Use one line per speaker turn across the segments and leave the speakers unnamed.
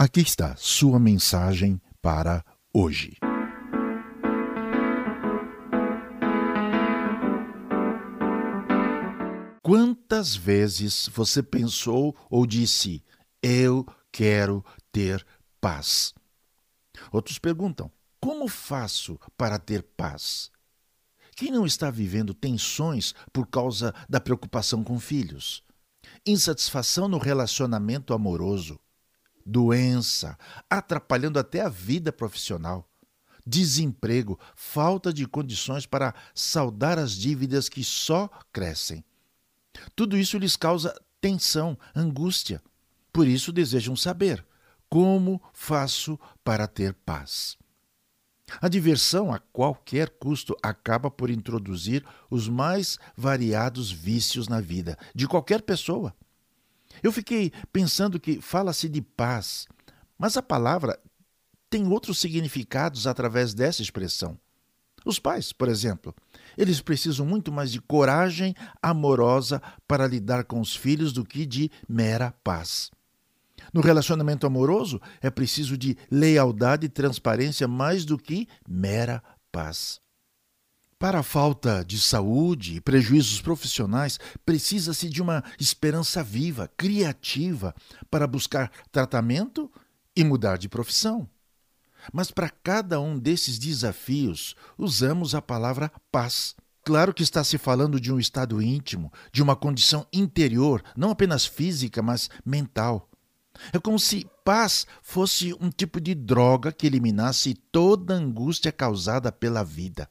Aqui está sua mensagem para hoje. Quantas vezes você pensou ou disse: Eu quero ter paz? Outros perguntam: Como faço para ter paz? Quem não está vivendo tensões por causa da preocupação com filhos? Insatisfação no relacionamento amoroso? Doença, atrapalhando até a vida profissional, desemprego, falta de condições para saldar as dívidas que só crescem. Tudo isso lhes causa tensão, angústia. Por isso desejam saber como faço para ter paz. A diversão, a qualquer custo, acaba por introduzir os mais variados vícios na vida de qualquer pessoa. Eu fiquei pensando que fala-se de paz, mas a palavra tem outros significados através dessa expressão. Os pais, por exemplo, eles precisam muito mais de coragem amorosa para lidar com os filhos do que de mera paz. No relacionamento amoroso, é preciso de lealdade e transparência mais do que mera paz. Para a falta de saúde e prejuízos profissionais, precisa-se de uma esperança viva, criativa, para buscar tratamento e mudar de profissão. Mas para cada um desses desafios, usamos a palavra paz. Claro que está se falando de um estado íntimo, de uma condição interior, não apenas física, mas mental. É como se paz fosse um tipo de droga que eliminasse toda angústia causada pela vida.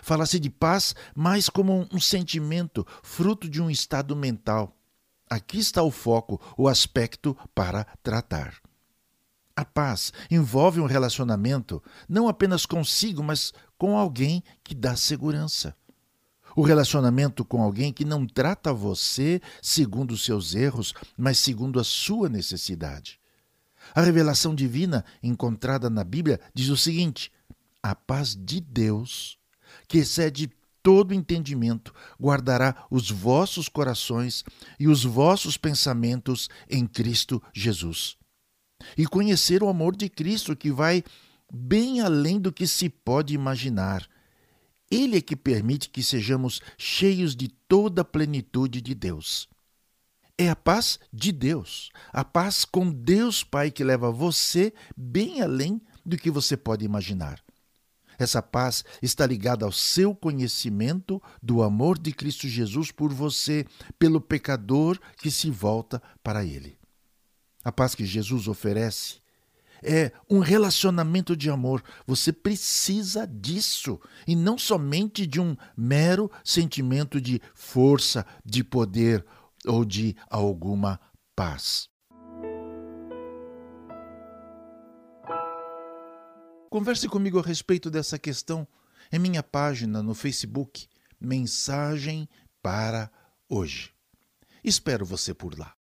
Fala-se de paz mais como um sentimento, fruto de um estado mental. Aqui está o foco, o aspecto para tratar. A paz envolve um relacionamento não apenas consigo, mas com alguém que dá segurança. O relacionamento com alguém que não trata você segundo os seus erros, mas segundo a sua necessidade. A revelação divina encontrada na Bíblia diz o seguinte: a paz de Deus que excede todo entendimento, guardará os vossos corações e os vossos pensamentos em Cristo Jesus. E conhecer o amor de Cristo que vai bem além do que se pode imaginar. Ele é que permite que sejamos cheios de toda a plenitude de Deus. É a paz de Deus, a paz com Deus Pai que leva você bem além do que você pode imaginar. Essa paz está ligada ao seu conhecimento do amor de Cristo Jesus por você, pelo pecador que se volta para Ele. A paz que Jesus oferece é um relacionamento de amor. Você precisa disso e não somente de um mero sentimento de força, de poder ou de alguma paz. Converse comigo a respeito dessa questão em minha página no Facebook, Mensagem para Hoje. Espero você por lá.